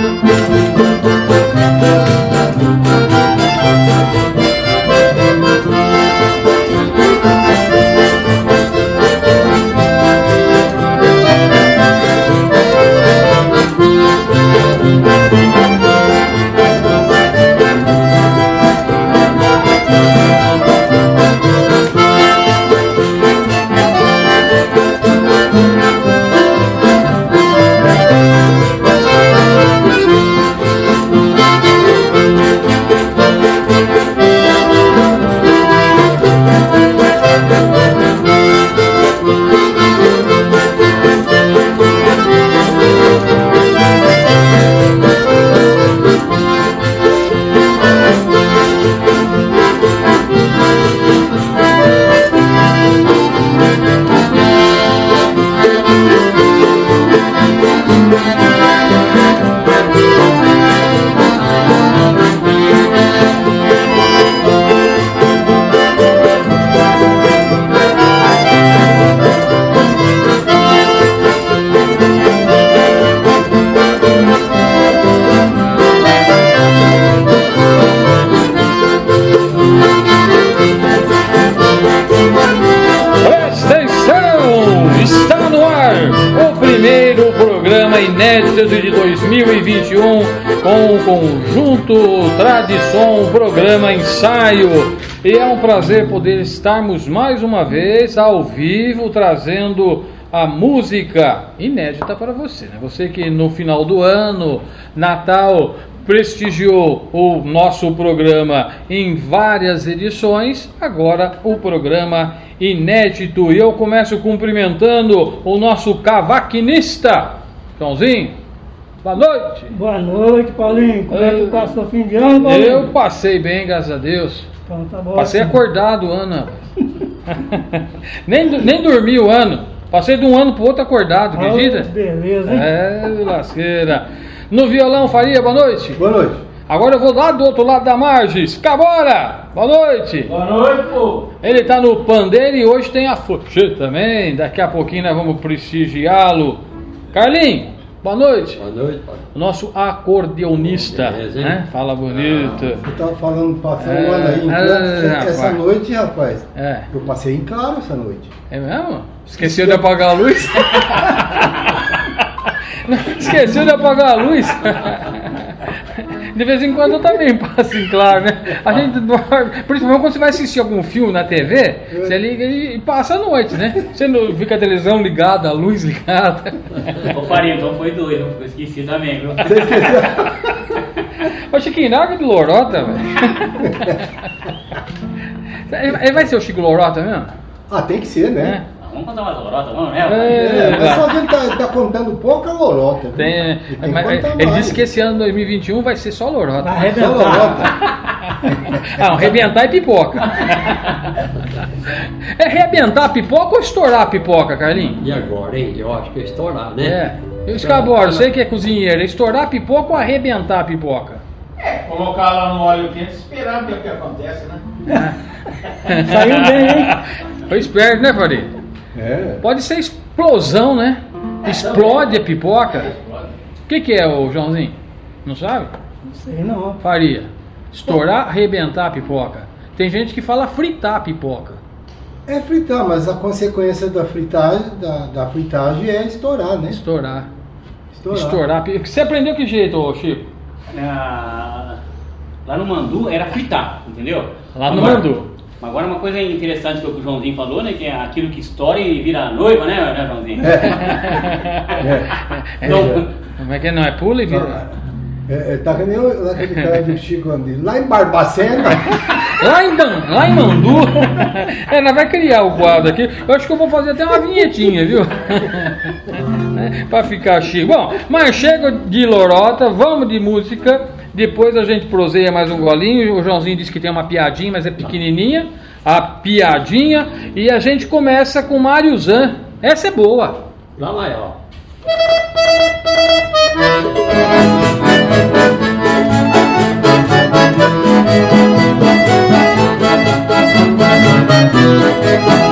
Presta ensaio. E é um prazer poder estarmos mais uma vez ao vivo trazendo a música inédita para você, né? Você que no final do ano, Natal, prestigiou o nosso programa em várias edições, agora o programa inédito. E eu começo cumprimentando o nosso cavaquinista, Joãozinho. Boa noite. Boa noite, Paulinho. Como é que passou o fim de ano, Paulinho? Eu passei bem, graças a Deus. Então tá bom. Passei acordado o ano. rapaz. nem, nem dormi o ano. Passei de um ano pro outro acordado, Ah, acredita? beleza, hein? É, lasqueira. No violão, Faria, boa noite. Boa noite. Agora eu vou lá do outro lado da Marges. Cabora! Boa noite! Boa noite, pô. Ele tá no pandeiro e hoje tem a fochê também. Daqui a pouquinho nós vamos prestigiá-lo. Carlinho, boa noite. Boa noite, pai. O nosso acordeonista. Beleza, né? Fala bonito. Eu tava falando, passando É, um ano aí. ah, Então, essa rapaz. noite, rapaz, É. eu passei em claro essa noite. É mesmo? Esqueceu de apagar a luz? Esqueceu de apagar a luz? De vez em quando eu também passo em claro, né? A gente dorme, principalmente quando você vai assistir algum filme na TV, você liga e passa a noite, né? Você não fica a televisão ligada, a luz ligada. Ô Farinha, então foi doido, eu esqueci também, viu? Você esqueceu? Ô Chiquinho, larga de lorota, velho. Ele vai ser o Chico Lorota mesmo? ah, tem que ser, né? Ah, Vamos contar uma lorota, vamos, né? É. É, mas só que ele tá, tá contando pouca lorota. viu? Tem, Ele tem que mas ele mais. disse que esse ano 2021 vai ser só lorota. Vai Só arrebentar. lorota. Ah, arrebentar e pipoca. É arrebentar a pipoca ou estourar a pipoca, Carlinhos? E agora, hein? Eu acho que é estourar, né? É. Eu escaboro, sei que é cozinheiro. É estourar a pipoca ou arrebentar a pipoca? Colocar lá no óleo quente e esperar ver o que acontece, né? Saiu bem, hein? Foi esperto, né, Farid? É. Pode ser explosão, né? Explode a pipoca. O que, que é, o Joãozinho? Não sabe? Não sei não. Faria. Estourar, arrebentar a pipoca. Tem gente que fala fritar a pipoca. É fritar, mas a consequência da fritagem, da, da fritagem é estourar, né? Estourar. Estourar. Estourar. Você aprendeu que jeito, ô Chico? Ah, Lá no Mandu era fritar, entendeu? Lá no Mandu. Mas Agora uma coisa interessante que o Joãozinho falou, né? Que é aquilo que estoura e vira noiva, né, né Joãozinho? É. Então, Como é que não? É pula e vira. É, é, tá que nem o- aquele cara do Chico Andino. Lá em Barbacena, Lá em, Dan, lá em Mandu. É, nós vai criar o quadro aqui. Eu acho que eu vou fazer até uma vinhetinha, viu? É, pra ficar chique. Bom, mas chega de lorota, vamos de música. Depois a gente proseia mais um golinho. O Joãozinho disse que tem uma piadinha, mas é pequenininha. A piadinha. E a gente começa com Mário Zan. Essa é boa. Lá vai, ó. Thank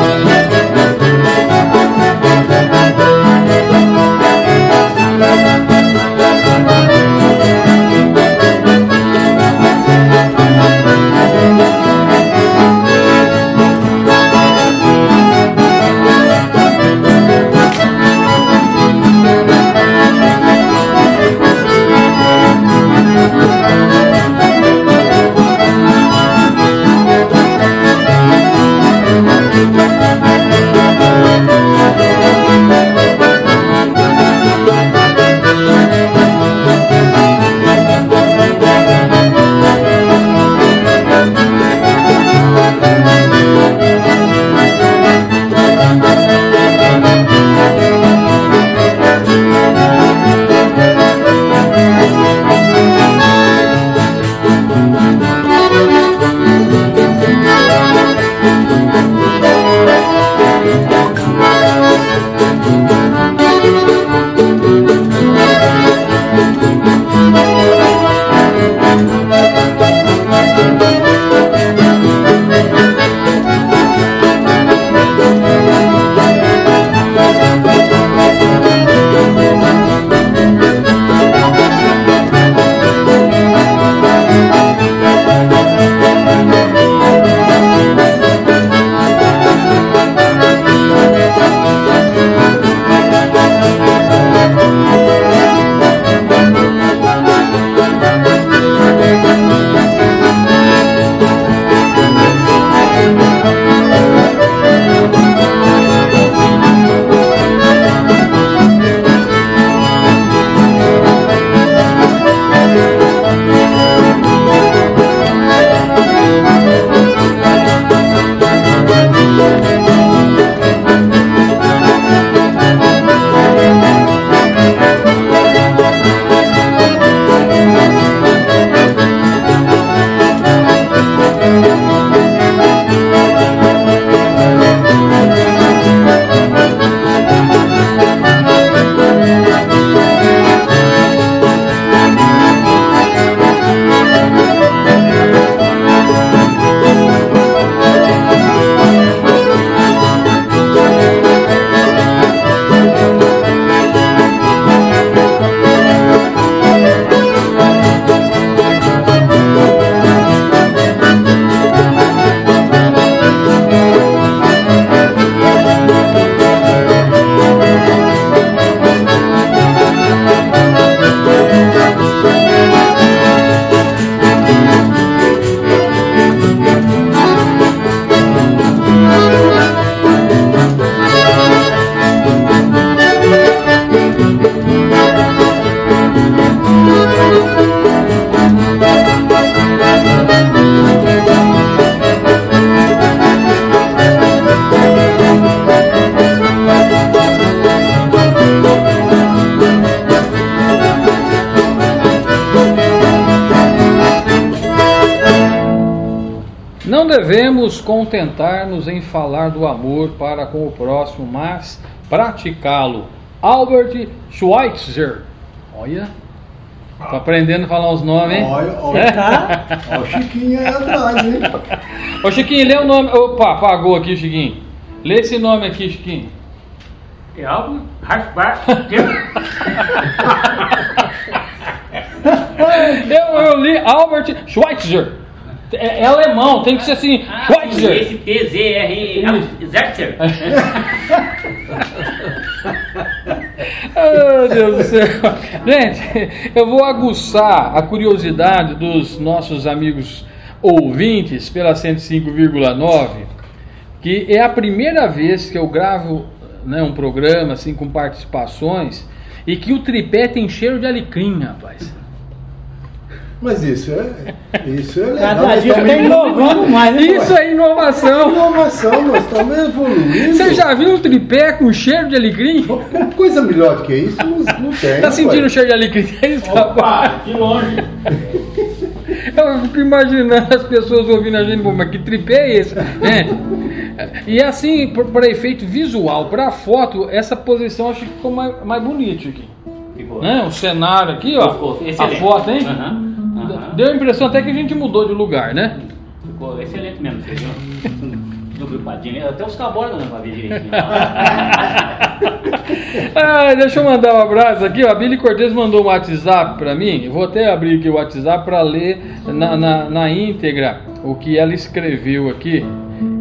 contentar-nos em falar do amor para com o próximo, mas praticá-lo. Albert Schweitzer. Olha, tô aprendendo a falar os nomes, hein? Olha, olha, tá. olha o Chiquinho aí atrás, hein? Ô Chiquinho, lê o nome. Opa, apagou aqui, Chiquinho. Lê esse nome aqui, Chiquinho. É algo. Eu, eu li Albert Schweitzer. É, é alemão, tem que ser assim. Schweitzer. Esse P-Z-R. Zertzer. Oh, Deus do céu. Gente, eu vou aguçar a curiosidade dos nossos amigos ouvintes pela 105,9, que é a primeira vez que eu gravo né, um programa assim com participações e que o tripé tem cheiro de alecrim, rapaz. Mas isso é, isso é legal. Cada dia tá inovando mais, né? Isso é inovação. inovação, nós estamos evoluindo. Você já viu um tripé com cheiro de alecrim? Coisa melhor do que isso não, não tem. Tá sentindo o cheiro de alecrim? É? Opa, que longe. Eu fico imaginando as pessoas ouvindo a gente, "Pô, mas que tripé é esse? É. E assim, para efeito visual, para foto, essa posição acho que ficou mais, mais bonito aqui. Ficou. Né? O cenário aqui, ó. Ficou A excelente. foto, hein? Aham, aham. Deu a impressão até que a gente mudou de lugar, né? Ficou excelente mesmo, você viu? Até os cabores não pra ver direitinho. Ah, deixa eu mandar um abraço aqui. ó. A Billy Cortez mandou um WhatsApp para mim. Eu vou até abrir aqui o WhatsApp para ler na, na, na íntegra o que ela escreveu aqui.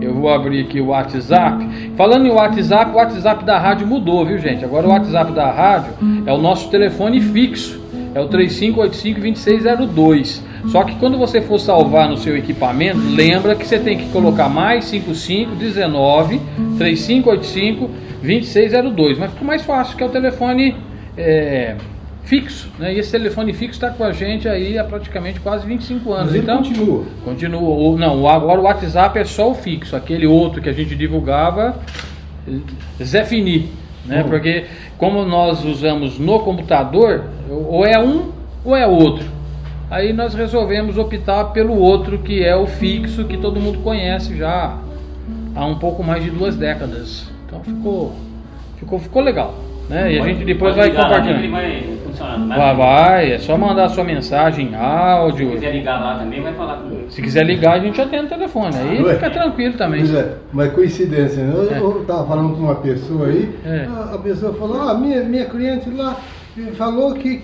Eu vou abrir aqui o WhatsApp. Falando em WhatsApp, o WhatsApp da rádio mudou, viu gente? Agora o WhatsApp da rádio é o nosso telefone fixo. É o 3585-2602. Só que quando você for salvar no seu equipamento, lembra que você tem que colocar mais 5519 3585 2602. Mas fica mais fácil, que é o telefone é, fixo. Né? E esse telefone fixo está com a gente aí há praticamente quase 25 anos. Mas ele então, continua. Continua. Não, agora o WhatsApp é só o fixo. Aquele outro que a gente divulgava, Zé Fini. Né? Hum. Porque como nós usamos no computador, ou é um ou é outro. Aí nós resolvemos optar pelo outro que é o fixo que todo mundo conhece já há um pouco mais de duas décadas. Então ficou, ficou, ficou legal. Né? E a gente depois vai Ele compartilhando. Vai Vai, vai, é só mandar a sua mensagem em Se áudio. quiser ligar lá também, vai falar comigo. Se quiser ligar, a gente atende o telefone. Aí Ué. fica tranquilo também. Pois é, mas coincidência, né? Eu, É. eu tava falando com uma pessoa aí, É. a, a pessoa falou, ah, minha, minha cliente lá falou que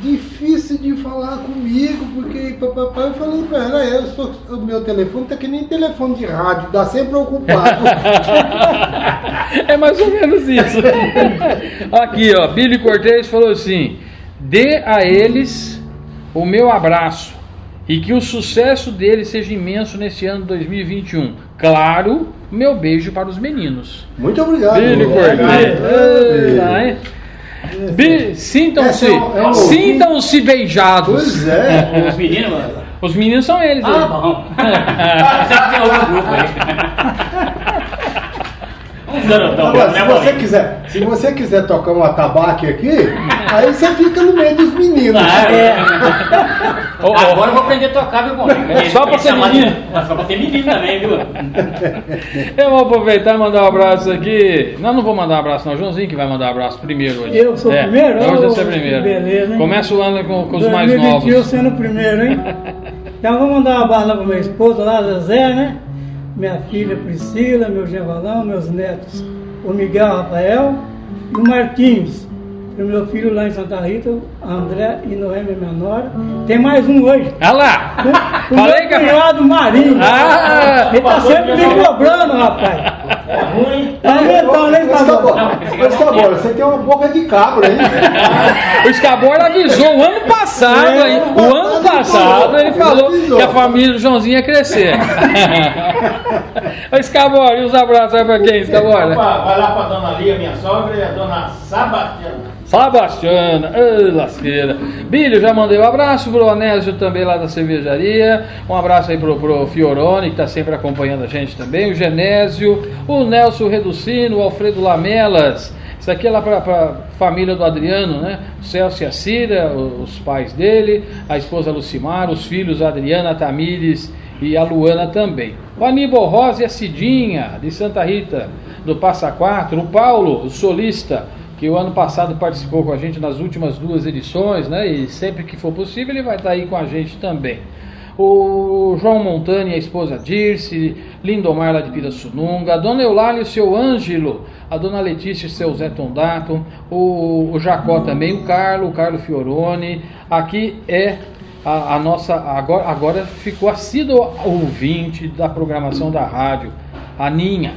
difícil de falar comigo, porque papai eu falei pra ela, eu sou, o meu telefone tá que nem telefone de rádio, dá sempre ocupado. é mais ou menos isso. Aqui, ó, Billy Cortez falou assim: dê a eles o meu abraço e que o sucesso deles seja imenso nesse ano 2021. Claro, meu beijo para os meninos. Muito obrigado. Billy hein? Bi- Sintam-se, é um- é um sintam-se beijados. Pois é. Os meninos, mano. Os meninos são eles. Ah, aí. bom. Já tem outro grupo aí. Um garotão, Agora, né, se você quiser, se você quiser tocar um atabaque aqui, aí você fica no meio dos meninos. Ah, é. Ô, Agora eu vou aprender a tocar, viu? É só pra ser menino. só pra ser menino também, viu? Eu vou aproveitar e mandar um abraço aqui. Não, não vou mandar um abraço, não. Joãozinho que vai mandar um abraço primeiro hoje. Eu sou o primeiro? Hoje Ô, você é primeiro. beleza, hein? Começa o ano com, com os mais 2021 novos. sendo o primeiro, hein? Então vou mandar um abraço lá pro meu esposo lá, Zezé, né? Minha filha Priscila, meu Gevalão, meus netos, o Miguel Rafael e o Marquinhos. E o meu filho lá em Santa Rita, André e Noêmia Menor. Tem mais um hoje. Olha lá! O Falei meu cunhado Marinho. Ah! Ele tá sempre me cobrando, rapaz. É ruim. Tá aumentando, hein, tá bom, você tem uma boca de cabra aí. O Scabor avisou o ano passado, É, hein? o O ano passado ele ele falou avisou. que a família do Joãozinho ia crescer. Ô Scabor, e os abraços aí pra quem, Scabor? Opa, vai lá pra dona Lia, minha sogra, e a dona Sabastiana. Sebastiana, ai, lasqueira. Bilho, já mandei um abraço pro Onésio também lá da cervejaria. Um abraço aí pro, pro Fiorone, que tá sempre acompanhando a gente também. O Genésio, o Nelson Reducino, o Alfredo Lamelas. Isso aqui é lá pra, pra família do Adriano, né? O Celso e a Cira, os pais dele, a esposa Lucimar, os filhos Adriana, Tamires e a Luana também. O Aníbal Rosa e a Cidinha, de Santa Rita, do Passa Quatro. O Paulo, o solista, que o ano passado participou com a gente nas últimas duas edições, né? E sempre que for possível ele vai estar aí com a gente também. O João Montani e a esposa Dirce, Lindomar lá de Pirassununga, a dona Eulália e o seu Ângelo, a dona Letícia e seu Zé Tondato, o, o Jacó também, o Carlo, o Carlo Fioroni. Aqui é a, a nossa. Agora, agora ficou assíduo ouvinte da programação da rádio, a Ninha,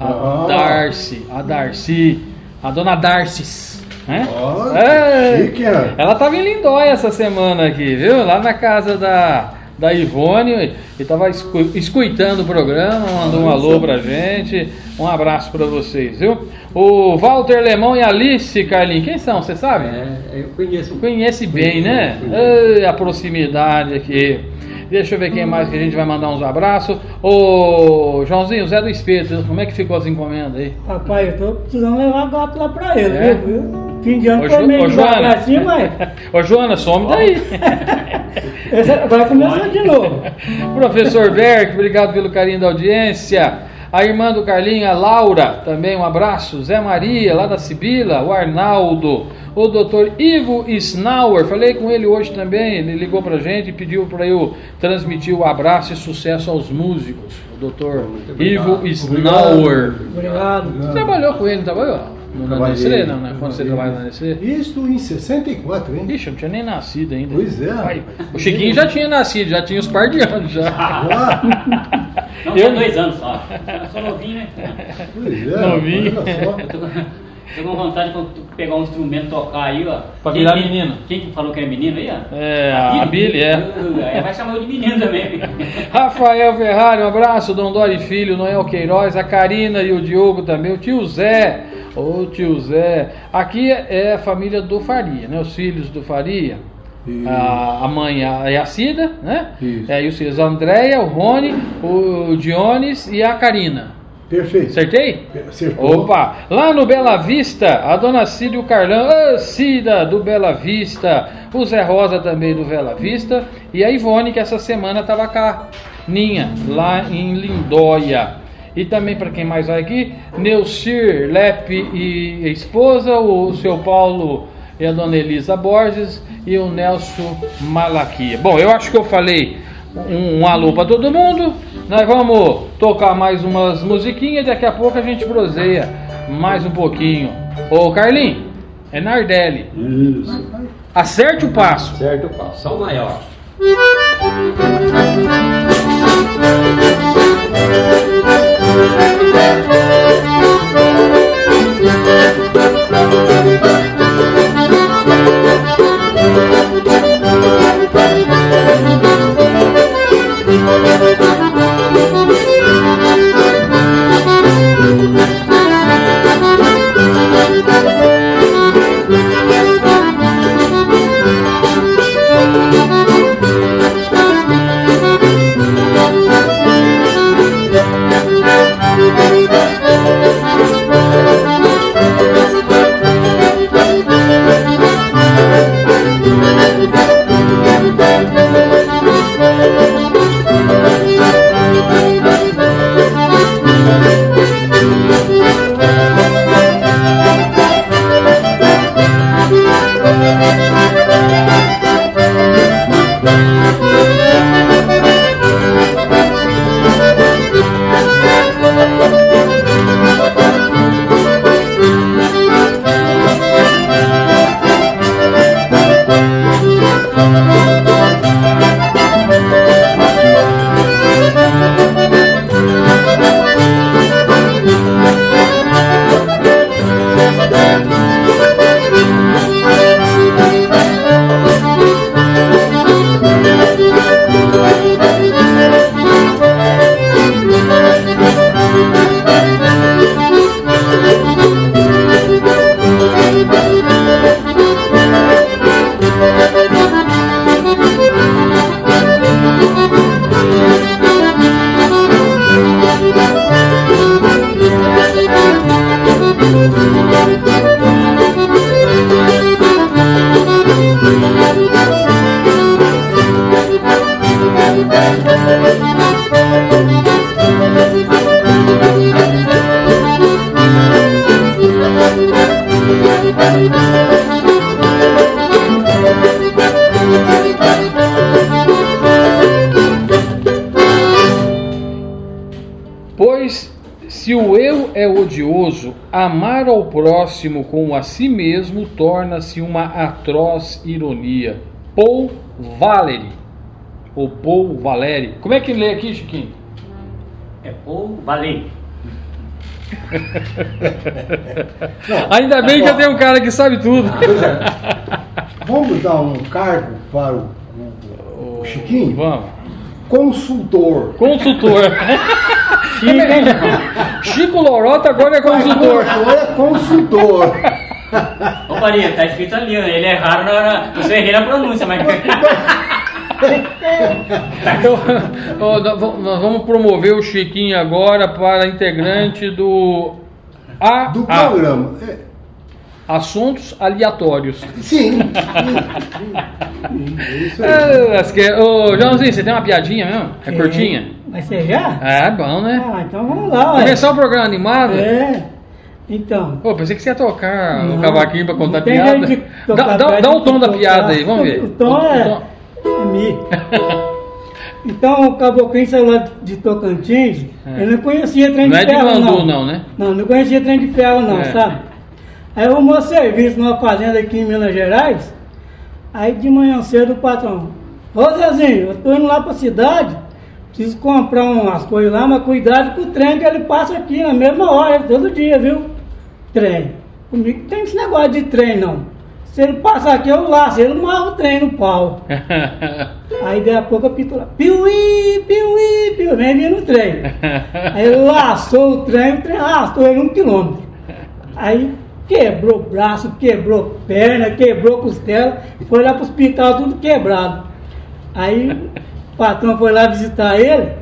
a Ah. Darcy, a Darcy, a dona Darcy. Né? Ó, É. chique, é. Ela tava em Lindóia essa semana aqui, viu? Lá na casa da, da Ivone e tava escu- escutando o programa, mandou um alô pra gente. Um abraço pra vocês, viu? O Walter Lemão e a Alice, Carlinhos, quem são? Você sabe? É, eu conheço. Conhece bem, né? Ei, a proximidade aqui. Deixa eu ver quem mais que a gente vai mandar uns abraços. Ô, Joãozinho, Zé do Espeto, como é que ficou as encomendas aí? Rapaz, eu tô precisando levar gato lá pra ele, É? viu? Fim de ano foi meio assim, mas Ô, Joana, some daí. agora começou de novo. Professor Berg, obrigado pelo carinho da audiência. A irmã do Carlinho, a Laura, também um abraço. Zé Maria, lá da Sibila, o Arnaldo, o doutor Ivo Snauer, falei com ele hoje também, ele ligou pra gente e pediu para eu transmitir o abraço e sucesso aos músicos. O doutor Ivo Snauer. Obrigado. Você trabalhou com ele, trabalhou? No, na Trabalhei. Nestlé, não, né? Quando você trabalha na Nestlé? Isto em 64, hein? Ixi, eu não tinha nem nascido ainda. Pois é. Vai. O Chiquinho já tinha nascido, já tinha uns par de anos já. Ah, Não, Eu- tinha dois anos só. Eu sou novinho, né? pois é. Novinho. olha só. Tô, com- vontade de pegar um instrumento e tocar aí, ó. Pra Quem- virar quem- menino. Quem que falou que é menino aí, ó? É, a Billy, é. Aí vai chamar eu de menino também. Rafael Ferrari, um abraço, Dom Dori Filho, Noel Queiroz, a Karina e o Diogo também, o tio Zé, ô tio Zé. Aqui é a família do Faria, né? Os filhos do Faria. Isso. A, a mãe a- é a Cida, né? Isso. É, e os filhos a Andréia, o Rony, o Dionis e a Karina. Perfeito. Acertei? Acertou. Opa! Lá no Bela Vista, a dona Cida e o Carlão, a Cida do Bela Vista, o Zé Rosa também do Bela Vista, e a Ivone, que essa semana estava a Ninha, lá em Lindóia. E também para quem mais vai aqui, Neucir Lepe e esposa, o seu Paulo e a dona Elisa Borges e o Nelson Malaquia. Bom, eu acho que eu falei um, um alô para todo mundo. Nós vamos tocar mais umas musiquinhas. Daqui a pouco a gente broseia mais um pouquinho. Ô Carlinhos, é Nardelli. Isso. Acerte o passo. Acerte o passo. o maior. Música próximo como a si mesmo torna-se uma atroz ironia. Paul Valéry. Ou Paul Valéry. Como é que lê aqui, Chiquinho? É Paul Valéry. Ainda bem que eu tenho um cara que sabe tudo. Pois é. Vamos dar um cargo para o, o- o Chiquinho? Vamos. Consultor. Consultor. Chico Lorota agora é consultor. Consultor é consultor. Ô Faria, tá escrito ali, ele é raro na, na, eu só errei na pronúncia, mas. Então, ó, nós vamos- promover o Chiquinho agora para integrante do A, Do A, programa. É, Assuntos Aleatórios. sim. É isso aí. É, Ô, Joãozinho, você tem uma piadinha mesmo? É curtinha? Vai ser já? É, bom, né? Ah, então vamos lá. Começar o programa animado? É. Então. Pô, pensei que você ia tocar o Não, cavaquinho pra contar não piada. Dá, dá- dá o tom da tocar. piada aí, vamos ver. O tom é, é mi. Então o caboclinho saiu lá de Tocantins, É. eu não conhecia trem Não de é de ferro, Mandu, não. não, né? Não, não conhecia trem de ferro, não, É. sabe? Aí arrumou serviço numa fazenda aqui em Minas Gerais. Aí de manhã cedo o patrão, ô Zezinho, eu tô indo lá pra cidade, preciso comprar umas coisas lá, mas cuidado com o trem que ele passa aqui na mesma hora, todo dia, viu? Trem. Comigo não tem esse negócio de trem, não. Se ele passar aqui, eu laço, ele marra o trem no pau. Aí daí a pouco apita lá, piuí, piuí, piuí, vem vindo o trem. Aí ele laçou o trem, o trem arrastou ele um quilômetro. Aí quebrou braço, quebrou perna, quebrou costela, foi lá pro hospital tudo quebrado. Aí o patrão foi lá visitar ele.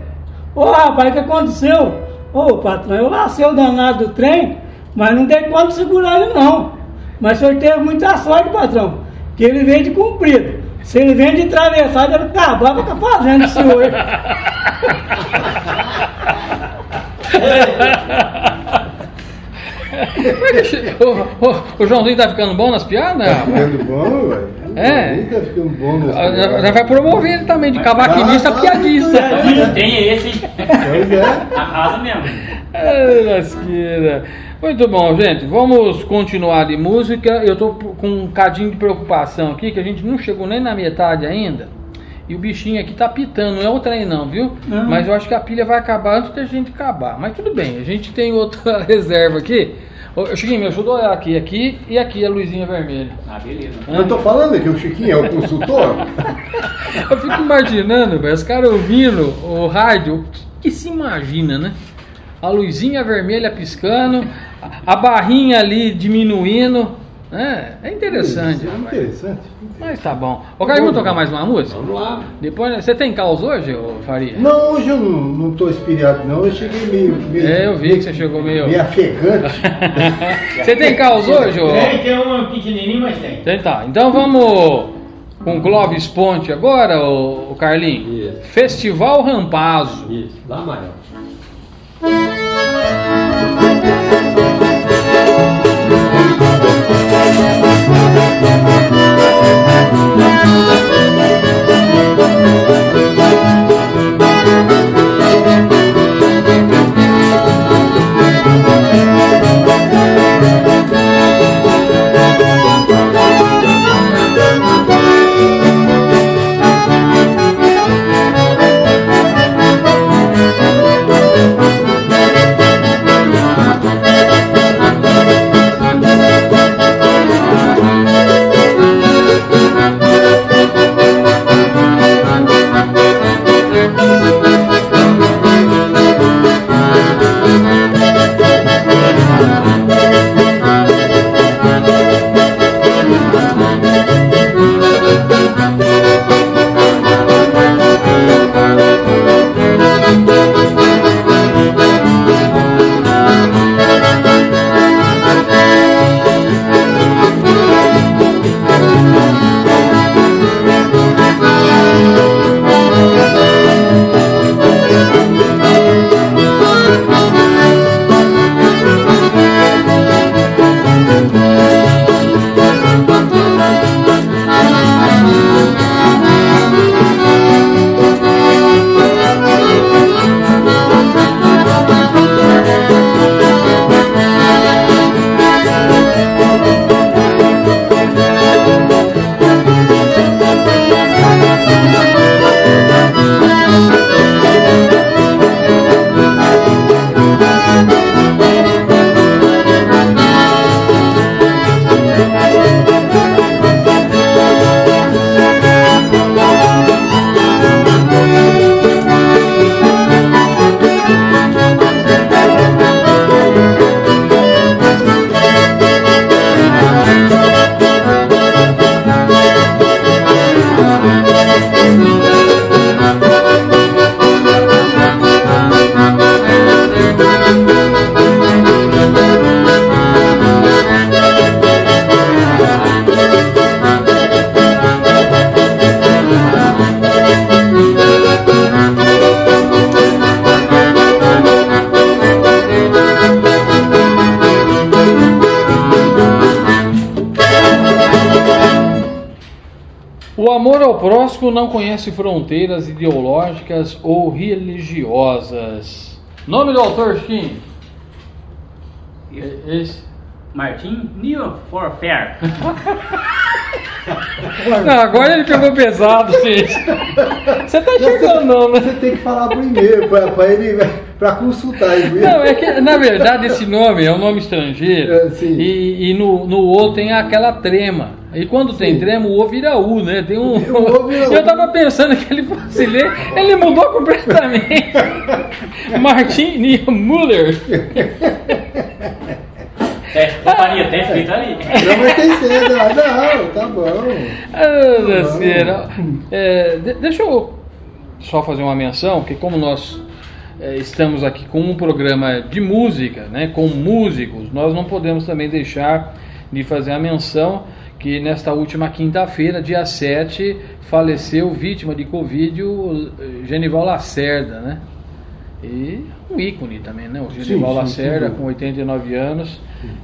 Ô rapaz, o que aconteceu? Ô patrão, eu lacei o danado do trem, mas não tem como segurar ele não. Mas o senhor teve muita sorte, patrão, que ele vem de comprido. Se ele vem de atravessado, ele acabava com a fazenda senhor. o, o- o Joãozinho tá ficando bom nas piadas? Tá ficando bom, velho. É. Tá ficando bom. nesse Ah, Já programa. já vai promover ele também de cavaquinista a piadista. É esse? Pois é. Arrasa mesmo. Ai, lasqueira. Muito bom, gente. Vamos continuar de música. Eu tô com um cadinho de preocupação aqui, que a gente não chegou nem na metade ainda. E o bichinho aqui tá pitando, não é o trem não, viu? Ah. Mas eu acho que a pilha vai acabar antes da gente acabar. Mas tudo bem, a gente tem outra reserva aqui. Ô, Chiquinho, me ajuda a olhar aqui, aqui e aqui a luzinha vermelha. Ah, beleza. Eu tô falando que o Chiquinho é o consultor. Eu fico imaginando, velho, os caras ouvindo o rádio, o que, que se imagina, né? A luzinha vermelha piscando, a- a barrinha ali diminuindo. Né? É interessante. É interessante. Mas tá bom. Ô, cara, vamos tocar mais uma música? Vamos lá. Depois, você tem caos hoje, ô Faria? Não, hoje eu não, não tô espiriado, não. Eu cheguei meio. meio É, eu vi que você chegou meio. Meio afegante. Você tem caos hoje, ô? Tem, tem um pequenininho, mas tem. Então tá. Então vamos com Clóvis Ponte agora, ô, ô Carlinhos. Isso. Festival Rampazo. Isso, lá maior. Thank próximo não conhece fronteiras ideológicas ou religiosas. Nome do autor, Chiquinho? Esse. Martin New for Fair. Não, agora ele pegou pesado, gente. Você tá chegando, não, né? Você tem que falar primeiro, para ele pra consultar. ele. Não, é que na verdade esse nome é um nome estrangeiro É, sim. e, e no, no O tem aquela trema. E quando tem trema, o O vira U, né? Tem um. O O vira U. Eu tava pensando que ele fosse ler, ele mudou completamente. Martin Niemüller. É, companhia, tem escrito ali. Não vai ter cedo. Ah, Não, tá bom. Ah, Deus céu. É, de- deixa eu só fazer uma menção, que como nós estamos aqui com um programa de música, né, com músicos, nós não podemos também deixar de fazer a menção que nesta última quinta-feira, dia 7, faleceu vítima de Covid o eh, Genival Lacerda, né? E um ícone também, né? O Genival sim, Lacerda, sim. com 89 anos.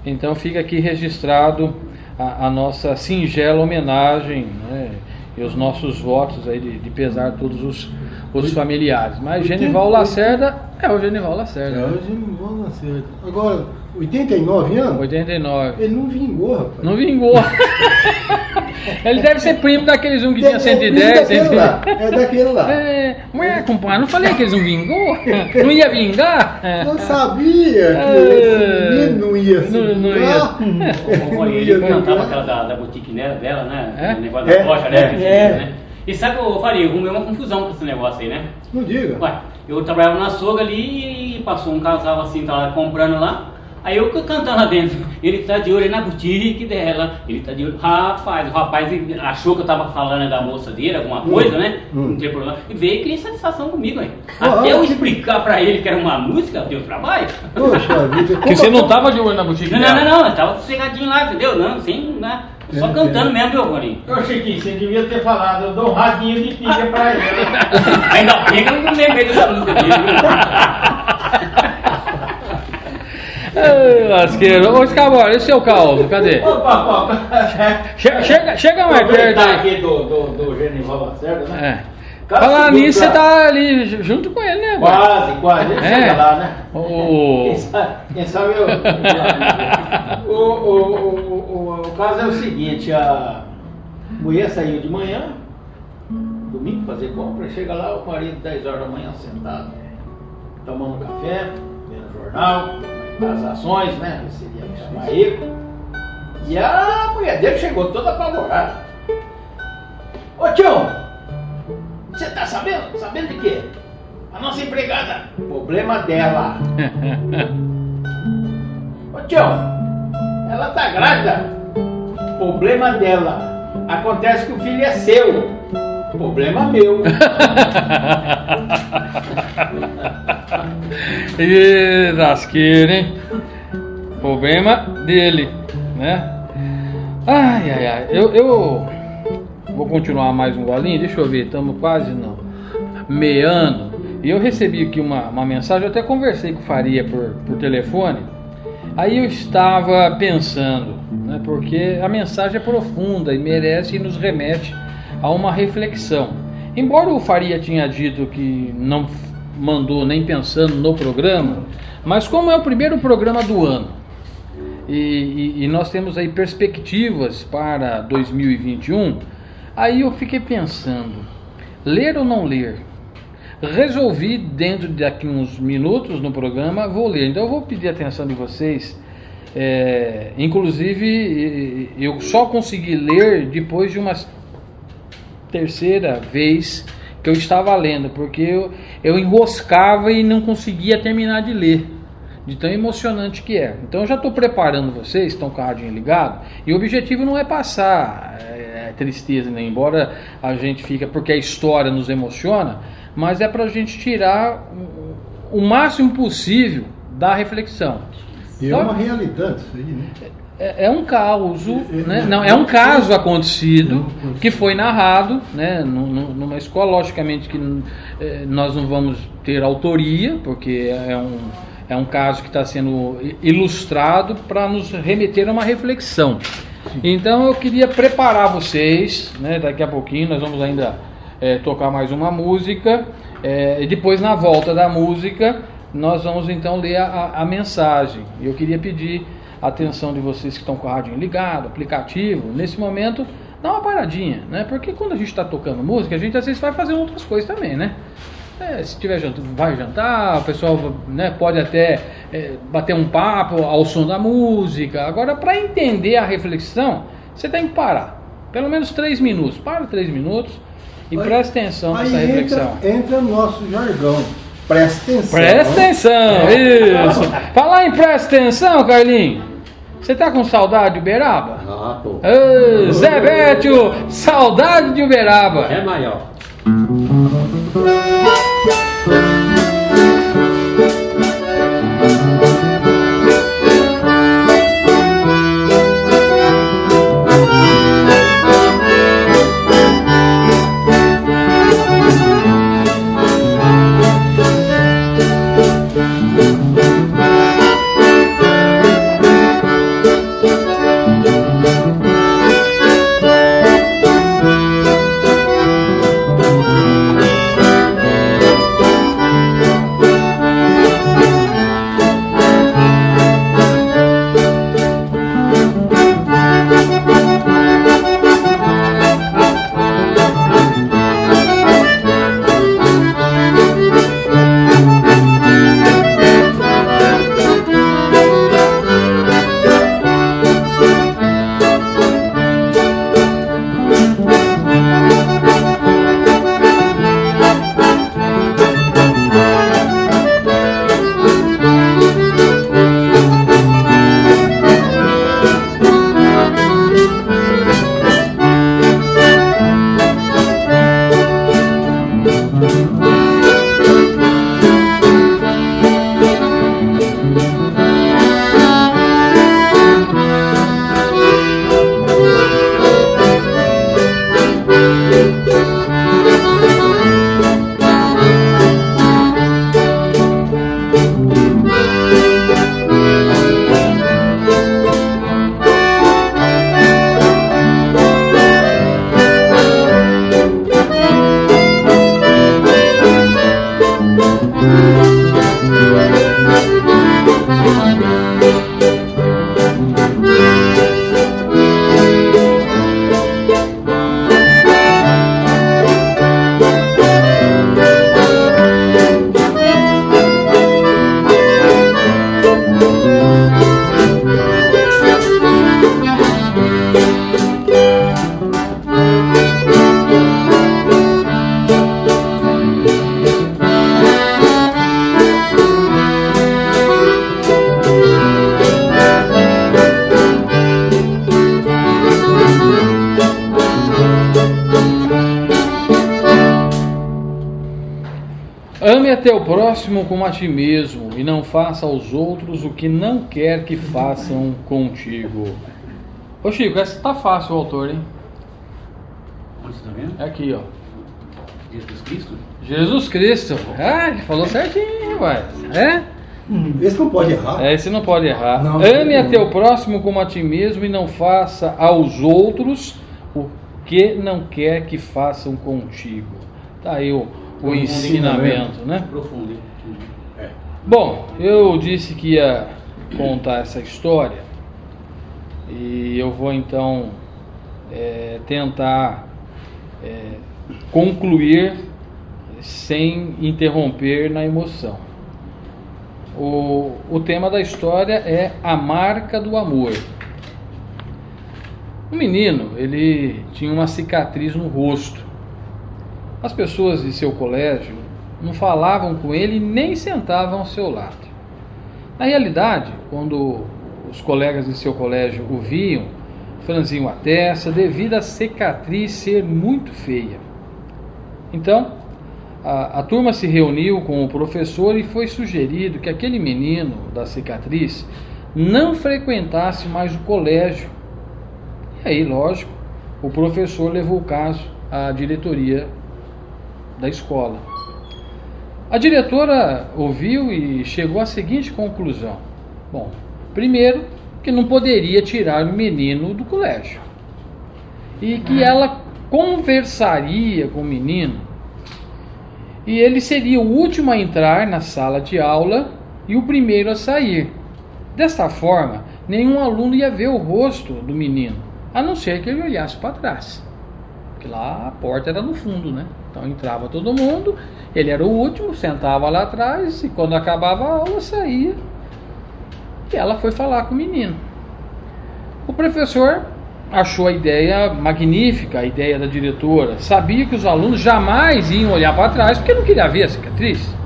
Então fica aqui registrado a, a nossa singela homenagem né? E os nossos votos aí de, de pesar todos os, os familiares. Mas Genival Lacerda é o Genival É, Lacerda. né? hoje não vão nascer. Agora, 89 anos? 89. Ele não vingou, rapaz. Não vingou. Ele deve ser primo daqueles um que tinha É, 110. É daquele lá. É daquele lá. É, ué, compadre, não falei que eles não vingou? Não ia vingar? É. Eu sabia que É. esse menino não ia se Não- não vingar. Não ele ia comentava vingar. aquela da, da boutique né, dela, né? É? O negócio É, da loja, é, né? é. né? E sabe que eu falei, eu arrumei uma confusão com esse negócio aí, né? Não diga. Ué, eu trabalhava na açougue ali e passou um casal assim, tava comprando lá. Aí eu cantando lá dentro, ele tá de olho na boutique dela, ele tá de olho. Rapaz, o rapaz achou que eu tava falando da moça dele, alguma coisa, né? hum. Não tem problema. E veio criar satisfação comigo, hein? Ah, Até eu que- explicar pra ele que era uma música, deu trabalho. Poxa vida. Que você não tava de olho na boutique Não, não, dela. não, não, eu tava sossegadinho lá, entendeu? Não, sem, né? Só É, cantando é. mesmo, viu, Rolinho? Ô Chiquinho, você devia ter falado, eu dou um radinho de pilha pra ele. Ainda bem que eu não lembrei dessa música dele. Ai, lasqueiro. Ô, Escabora, esse é o caos, cadê? Opa, opa. Che- Chega, chega mais perto aí. aqui do, do, do Genival Lacerda, né? É. Cada Falar nisso, você pra- tá ali ju- junto com ele, né? Quase, quase. Ele É. chega lá, né? O... Quem sabe, quem sabe eu. o, o, o, o, o caso é o seguinte, a mulher saiu de manhã, domingo fazer compra, chega lá, o marido 10 horas da manhã sentado, tomando café, vendo jornal, as ações, né? Seria chamar rico. E a mulher dele chegou toda apavorada. Ô tio, você tá sabendo? Sabendo de quê? A nossa empregada. Problema dela. Ô tio, ela tá grávida. Problema dela. Acontece que o filho é seu. Problema meu. Ih, lasqueiro, hein? Problema dele, né? Ai, ai, ai. Eu, eu vou continuar mais um golinho. Deixa eu ver, estamos quase não. Meando. E eu recebi aqui uma, uma mensagem, eu até conversei com o Faria por, por telefone. Aí eu estava pensando, né, porque a mensagem é profunda e merece e nos remete a uma reflexão. Embora o Faria tinha dito que não mandou nem pensando no programa, mas como é o primeiro programa do ano e, e- e nós temos aí perspectivas para 2021, aí eu fiquei pensando, ler ou não ler? Resolvi dentro de daqui uns minutos no programa vou ler. Então eu vou pedir a atenção de vocês. É, inclusive eu só consegui ler depois de uma terceira vez que eu estava lendo, porque eu, eu enroscava e não conseguia terminar de ler, de tão emocionante que é. Então eu já estou preparando vocês, estão com o radinho ligado, e o objetivo não é passar é, tristeza, né? embora a gente fica, porque a história nos emociona, mas é para a gente tirar o, o máximo possível da reflexão. E é uma realidade isso aí, né? É, é um caos, É, né? Não, é um caso acontecido que foi narrado, né? nu- nu- Numa escola, logicamente que eh, nós não vamos ter autoria, porque é um, é um caso que está sendo ilustrado para nos remeter a uma reflexão. Então eu queria preparar vocês, né? Daqui a pouquinho nós vamos ainda é, tocar mais uma música. é, e depois na volta da música nós vamos então ler a, a- mensagem. Eu queria pedir atenção de vocês que estão com o rádio ligado, aplicativo, nesse momento, dá uma paradinha, né? Porque quando a gente está tocando música, a gente às vezes vai fazer outras coisas também, né? É, se tiver janta, vai jantar, o pessoal né, pode até é, bater um papo ao som da música. Agora, para entender a reflexão, você tem que parar. Pelo menos três minutos. Para três minutos e Aí- preste atenção nessa reflexão. entra, entra o nosso jargão. Presta atenção. Presta atenção, isso. Falar em presta atenção, Carlinhos. Você tá com saudade de Uberaba? Ah, tô. Ô, Zé Bétio, saudade de Uberaba. É maior. Próximo como a ti mesmo, e não faça aos outros o que não quer que façam contigo. Ô Chico, essa tá fácil o autor, hein? Onde você tá vendo? É aqui, ó. Jesus Cristo? Jesus Cristo. Ah, ele falou certinho, rapaz. É? Esse não pode errar. É, esse não pode errar. Não, Ame a não. teu próximo como a ti mesmo e não faça aos outros o que não quer que façam contigo. Tá aí o, o ensinamento, né? Profundo, hein? Bom, eu disse que ia contar essa história e eu vou então é, tentar é, concluir sem interromper na emoção. O, o tema da história é a marca do amor. Um menino, ele tinha uma cicatriz no rosto. As pessoas de seu colégio não falavam com ele nem sentavam ao seu lado. Na realidade, quando os colegas de seu colégio o viam, franziam a testa devido à cicatriz ser muito feia. Então, a, a turma se reuniu com o professor e foi sugerido que aquele menino da cicatriz não frequentasse mais o colégio. E aí, lógico, o professor levou o caso à diretoria da escola. A diretora ouviu e chegou à seguinte conclusão: Bom, primeiro, que não poderia tirar o menino do colégio. E que ela conversaria com o menino e ele seria o último a entrar na sala de aula e o primeiro a sair. Desta forma, nenhum aluno ia ver o rosto do menino, a não ser que ele olhasse para trás. Porque lá a porta era no fundo, né? Então entrava todo mundo, ele era o último, sentava lá atrás e quando acabava a aula saía. E ela foi falar com o menino. O professor achou a ideia magnífica, a ideia da diretora. Sabia que os alunos jamais iam olhar para trás porque não queria ver a cicatriz.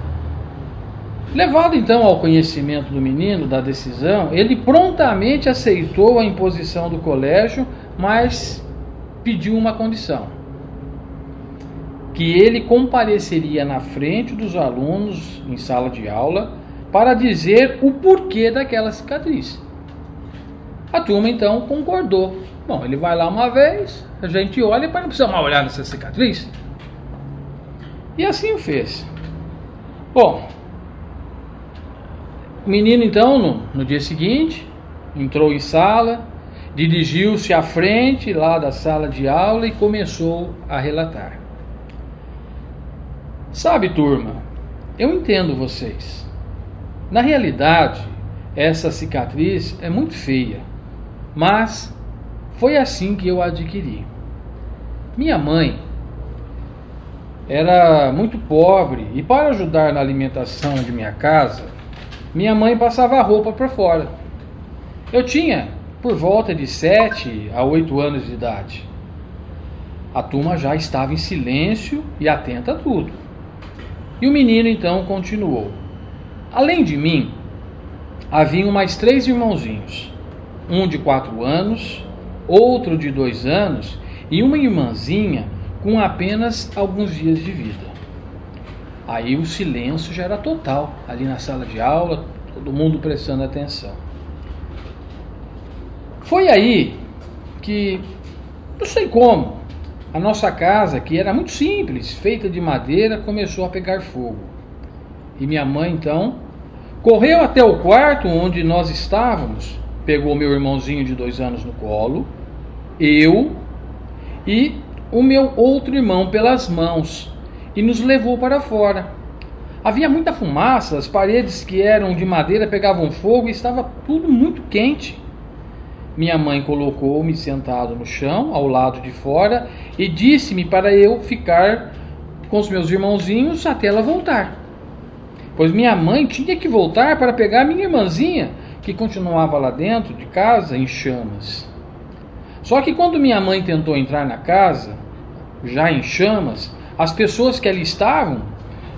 Levado então ao conhecimento do menino da decisão, ele prontamente aceitou a imposição do colégio, mas pediu uma condição: que ele compareceria na frente dos alunos em sala de aula para dizer o porquê daquela cicatriz. A turma então concordou Bom, ele vai lá uma vez, a gente olha para não precisar mais olhar nessa cicatriz. E assim o fez. Bom, o menino então, no, no dia seguinte, entrou em sala, dirigiu-se à frente lá da sala de aula e começou a relatar. Sabe, turma, eu entendo vocês. Na realidade, essa cicatriz é muito feia, mas foi assim que eu a adquiri. Minha mãe era muito pobre e para ajudar na alimentação de minha casa, minha mãe passava a roupa para fora. Eu tinha por volta de 7 a 8 anos de idade. A turma já estava em silêncio e atenta a tudo. E o menino então continuou. Além de mim, haviam mais três irmãozinhos, um de quatro anos, outro de dois anos e uma irmãzinha com apenas alguns dias de vida. Aí o silêncio já era total ali na sala de aula, todo mundo prestando atenção. Foi aí que, não sei como, a nossa casa, que era muito simples, feita de madeira, começou a pegar fogo. E minha mãe então correu até o quarto onde nós estávamos pegou meu irmãozinho de dois anos no colo, eu e o meu outro irmão pelas mãos e nos levou para fora. Havia muita fumaça, as paredes que eram de madeira pegavam fogo e estava tudo muito quente. Minha mãe colocou-me sentado no chão, ao lado de fora, e disse-me para eu ficar com os meus irmãozinhos até ela voltar. Pois minha mãe tinha que voltar para pegar minha irmãzinha, que continuava lá dentro de casa em chamas. Só que quando minha mãe tentou entrar na casa, já em chamas, as pessoas que ali estavam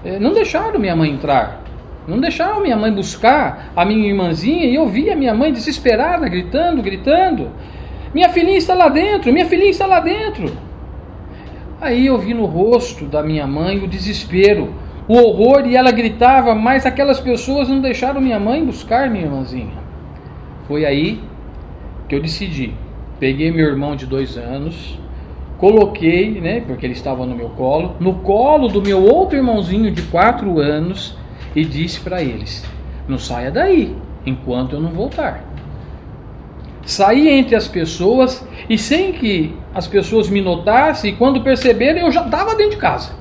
eh, não deixaram minha mãe entrar. Não deixaram minha mãe buscar a minha irmãzinha e eu vi a minha mãe desesperada, gritando, gritando: Minha filhinha está lá dentro, minha filhinha está lá dentro. Aí eu vi no rosto da minha mãe o desespero, o horror e ela gritava, mas aquelas pessoas não deixaram minha mãe buscar minha irmãzinha. Foi aí que eu decidi. Peguei meu irmão de dois anos, coloquei, né, porque ele estava no meu colo, no colo do meu outro irmãozinho de quatro anos e disse para eles: Não saia daí enquanto eu não voltar. Saí entre as pessoas e sem que as pessoas me notassem, quando perceberam, eu já estava dentro de casa.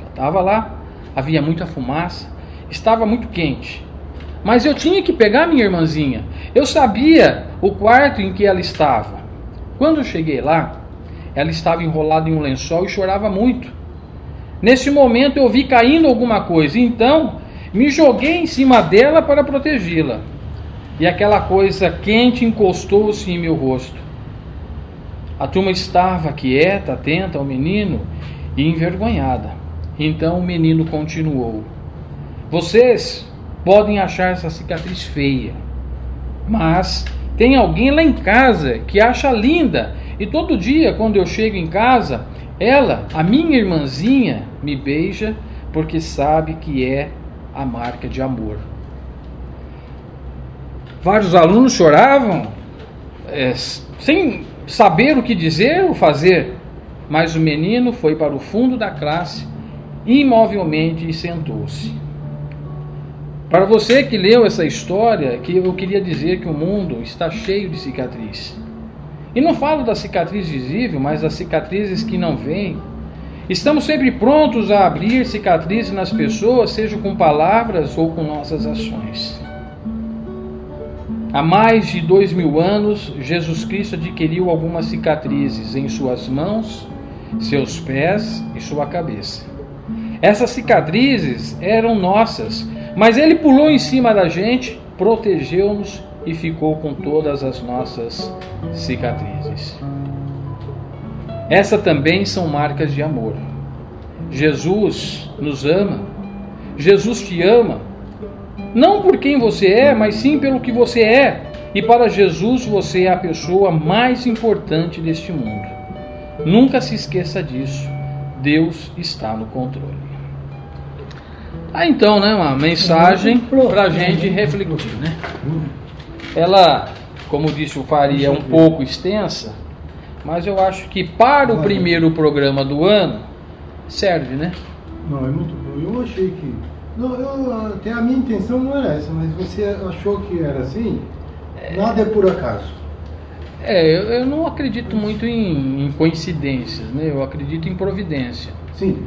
Já estava lá havia muita fumaça, estava muito quente. Mas eu tinha que pegar minha irmãzinha. Eu sabia o quarto em que ela estava. Quando cheguei lá, ela estava enrolada em um lençol e chorava muito. Nesse momento eu vi caindo alguma coisa, então me joguei em cima dela para protegê-la. E aquela coisa quente encostou-se em meu rosto. A turma estava quieta, atenta ao menino e envergonhada. Então o menino continuou: Vocês podem achar essa cicatriz feia, mas tem alguém lá em casa que acha linda, e todo dia, quando eu chego em casa, ela, a minha irmãzinha, me beija porque sabe que é a marca de amor. Vários alunos choravam é, sem saber o que dizer ou fazer, mas o menino foi para o fundo da classe imovelmente e sentou-se. Para você que leu essa história, que eu queria dizer que o mundo está cheio de cicatriz. E não falo da cicatriz visível, mas das cicatrizes que não vêm. Estamos sempre prontos a abrir cicatrizes nas pessoas, seja com palavras ou com nossas ações. Há mais de dois mil anos, Jesus Cristo adquiriu algumas cicatrizes em suas mãos, seus pés e sua cabeça. Essas cicatrizes eram nossas, mas ele pulou em cima da gente, protegeu-nos e ficou com todas as nossas cicatrizes. Essas também são marcas de amor. Jesus nos ama. Jesus te ama. Não por quem você é, mas sim pelo que você é. E para Jesus você é a pessoa mais importante deste mundo. Nunca se esqueça disso. Deus está no controle. Ah, então, né, uma mensagem para a gente refletir, né? Ela, como disse o Faria, é um pouco extensa, mas eu acho que para o primeiro programa do ano serve, né? Não, é muito bom. Eu achei que. Não, eu, até a minha intenção não era essa, mas você achou que era assim? Nada é por acaso. É, eu, eu não acredito muito em, em coincidências, né? Eu acredito em providência. Sim.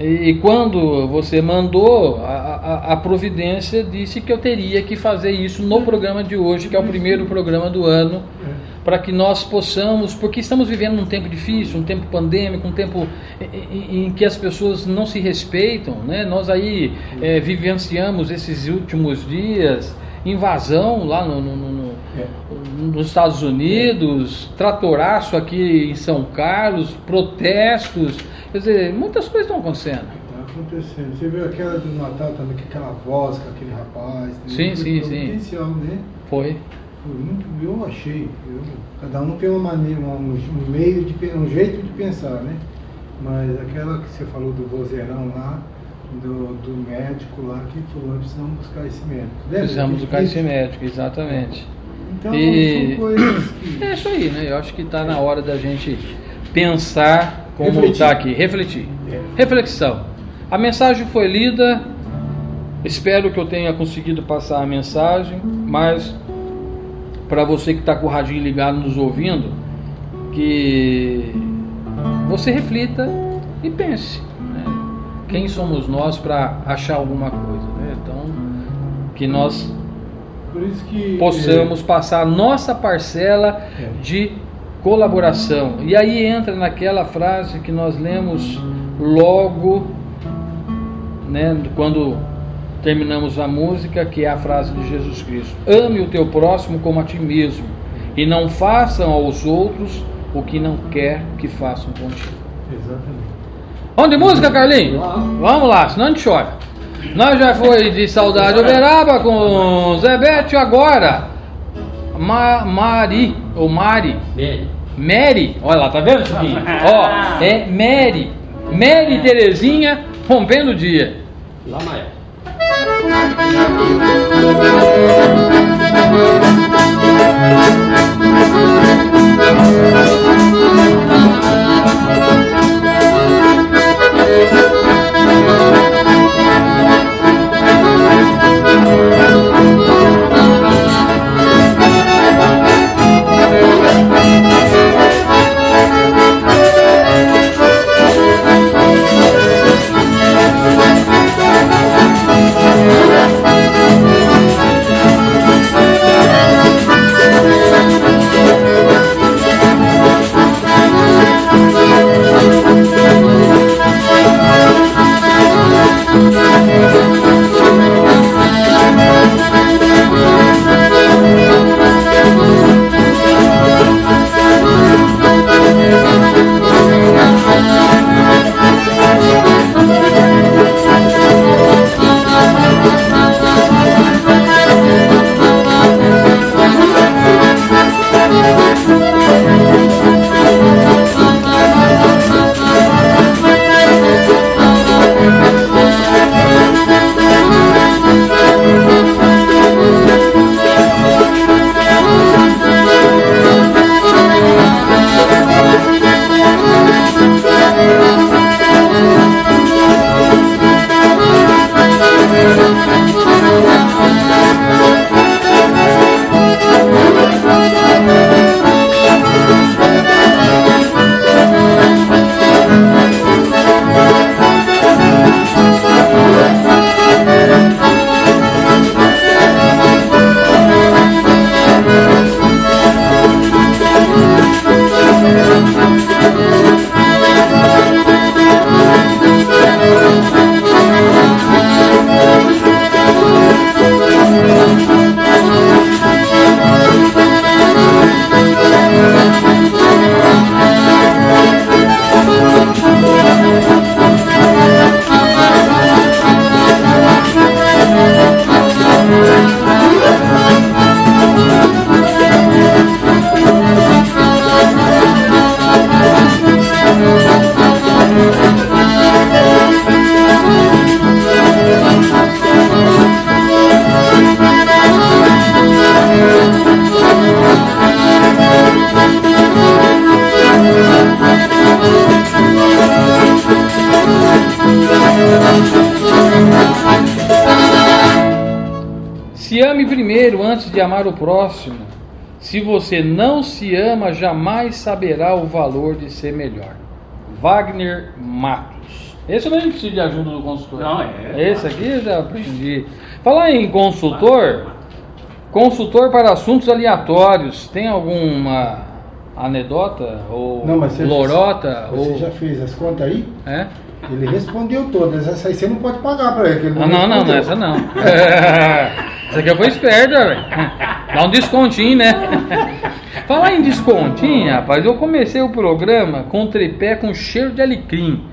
E, quando você mandou, a, a, a providência disse que eu teria que fazer isso no programa de hoje, que é o primeiro programa do ano, para que nós possamos, porque estamos vivendo num tempo difícil, um tempo pandêmico, um tempo em, em que as pessoas não se respeitam, né? Nós aí é, vivenciamos esses últimos dias invasão lá no, no, no, nos Estados Unidos, tratoraço aqui em São Carlos, protestos, quer dizer, muitas coisas estão acontecendo. Tá acontecendo. Você viu aquela do Natal também, com aquela voz, com aquele rapaz. Sim, sim, Foi sim. Potencial, né? Foi. Foi muito, eu achei. Eu, cada um tem uma maneira, um, um meio de um jeito de pensar, né? Mas aquela que você falou do vozeirão lá, do, do médico lá que falou, precisamos buscar esse médico. Lembra? Precisamos buscar esse médico, exatamente. Então E- são coisas que. É isso aí, né? Eu acho que está na hora da gente pensar como está aqui, refletir. É. Reflexão. A mensagem foi lida, espero que eu tenha conseguido passar a mensagem, mas para você que está com o radinho ligado nos ouvindo, que você reflita e pense. né? Quem somos nós para achar alguma coisa? né? Então, que nós que. possamos passar a nossa parcela É. de colaboração. E aí entra naquela frase que nós lemos logo, né, quando terminamos a música, que é a frase de Jesus Cristo: Ame o teu próximo como a ti mesmo, e não façam aos outros o que não quer que façam contigo. Exatamente. Vamos de música, Carlinhos? Vamos lá, senão a gente chora. Nós já foi de Saudade Uberaba com Zé Bétio agora. Ma Mari, ou Mari, Bem, Mary, olha lá, tá vendo, Chiquinho? Ó, é Mary, Mary Terezinha rompendo o dia. lá maior. Thank o próximo. Se você não se ama, jamais saberá o valor de ser melhor. Wagner Matos. Esse eu nem preciso de ajuda do consultor. Não, é. Esse aqui eu já aprendi. Falar em consultor, consultor para assuntos aleatórios, tem alguma anedota ou Não, mas você, lorota Você ou já fez as contas aí? é? Ele respondeu todas. Essa aí você não pode pagar pra ele. ele Ah, não, não, não, essa não. essa aqui eu fui esperta, velho. Dá um descontinho, né? Falar em descontinho, rapaz, eu comecei o programa com tripé com cheiro de alecrim.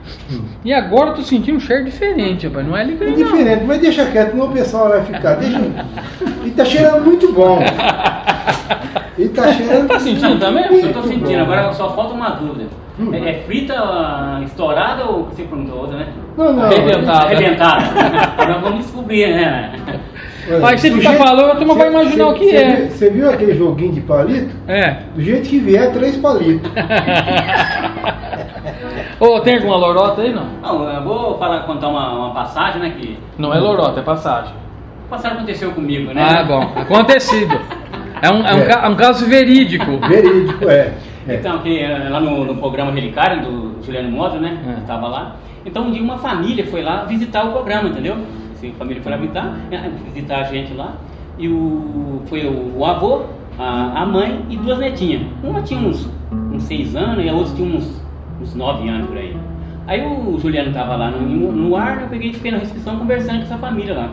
E agora eu tô sentindo um cheiro diferente, rapaz. Não é É alecrim, não. diferente, mas deixa quieto, senão o pessoal vai ficar. Deixa... E tá cheirando muito bom. E tá cheirando. Tá sentindo também? Eu tô sentindo, bom. agora só falta uma dúvida. Hum. É, é frita estourada ou você perguntou outra, né? Não, não. Arrebentada. Arrebentada. Agora vamos descobrir, né? Olha, Mas se ficar jeito- falando, a turma vai imaginar cê- o que cê é. Você viu aquele joguinho de palito? É. Do jeito que vier, três palitos. Ô, tem alguma lorota aí, não? Não, eu vou falar, contar uma, uma passagem, né? Que Não é lorota, é passagem. passagem aconteceu comigo, né? Ah, bom. Acontecido. É um, é um, É. ca- um caso verídico. Verídico, é. É. Então, que, eh, lá no, no programa Relicário do Juliano Modo, né? É. Eu tava lá. Então, um dia uma família foi lá visitar o programa, entendeu? Assim, a família foi lá visitar, eh, visitar a gente lá. E o, foi o, o avô, a, a mãe e duas netinhas. Uma tinha uns, uns seis anos e a outra tinha uns, uns nove anos por aí. Aí o Juliano tava lá no, no ar, eu peguei e fiquei na recepção conversando com essa família lá.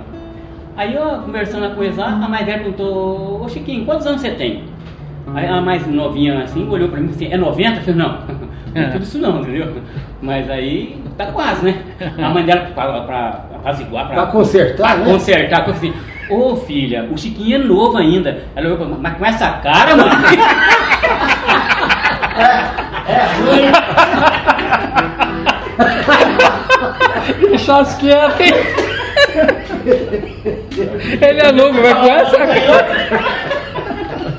Aí eu conversando com eles lá, a mais velha perguntou, ô Chiquinho, quantos anos você tem? Aí a mais novinha assim olhou pra mim e disse, é 90? Eu falei, não, não é tudo isso não, entendeu? Mas aí tá quase, né? A mãe dela pra, pra apaziguar, pra, Pra consertar, pra né? consertar, eu falei, ô filha, o Chiquinho é novo ainda. Ela olhou pra mim, mas com essa cara, mano? Deixa quieto, hein? Ele é novo, vai com essa cara.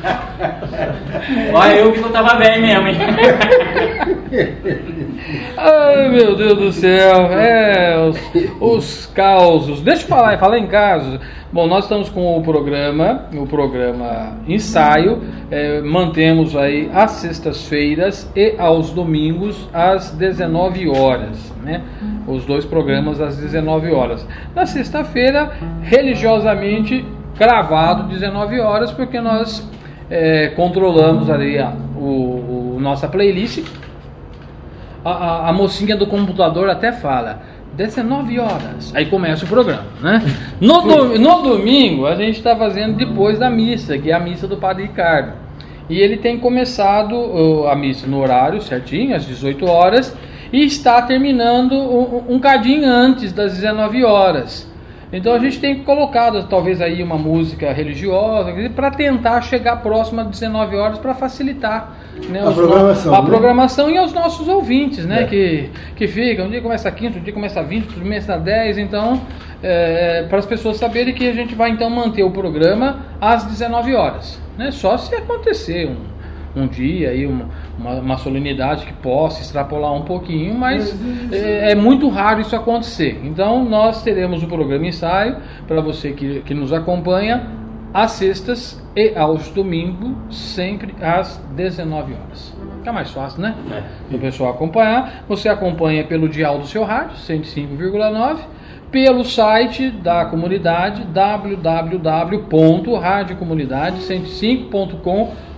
Olha, eu que não tava bem mesmo, hein? Ai, meu Deus do céu. É, os, os causos. Deixa eu falar, falar em casos. Bom, nós estamos com o programa, o programa ensaio. é, mantemos aí às sextas-feiras e aos domingos às 19 horas, né? Os dois programas às 19 horas. Na sexta-feira, religiosamente gravado 19 horas, porque nós é, controlamos ali a o, o- nossa playlist a, a- a mocinha do computador até fala 19 horas, aí começa o programa, né? No, do- no domingo a gente está fazendo depois da missa, que é a missa do Padre Ricardo. E ele tem começado uh, a missa no horário certinho, às 18 horas, e está terminando um, um cadinho antes das 19 horas. Então a gente tem colocado talvez aí uma música religiosa para tentar chegar próximo às 19 horas para facilitar né, A os no- programação, a né? programação e aos nossos ouvintes, né? É. Que, que ficam, um dia começa 15, outro dia começa 20, outro dia começa 10, então é, para as pessoas saberem que a gente vai então manter o programa às 19 horas, né? Só se acontecer um, um dia aí uma, uma, uma solenidade que possa extrapolar um pouquinho, mas é, é muito raro isso acontecer. Então nós teremos o programa ensaio para você que, que nos acompanha às sextas e aos domingos, sempre às 19 horas. Fica mais fácil, né? É. O pessoal acompanhar. Você acompanha pelo dial do seu rádio, 105,9, pelo site da comunidade www.radiocomunidade105.com.br,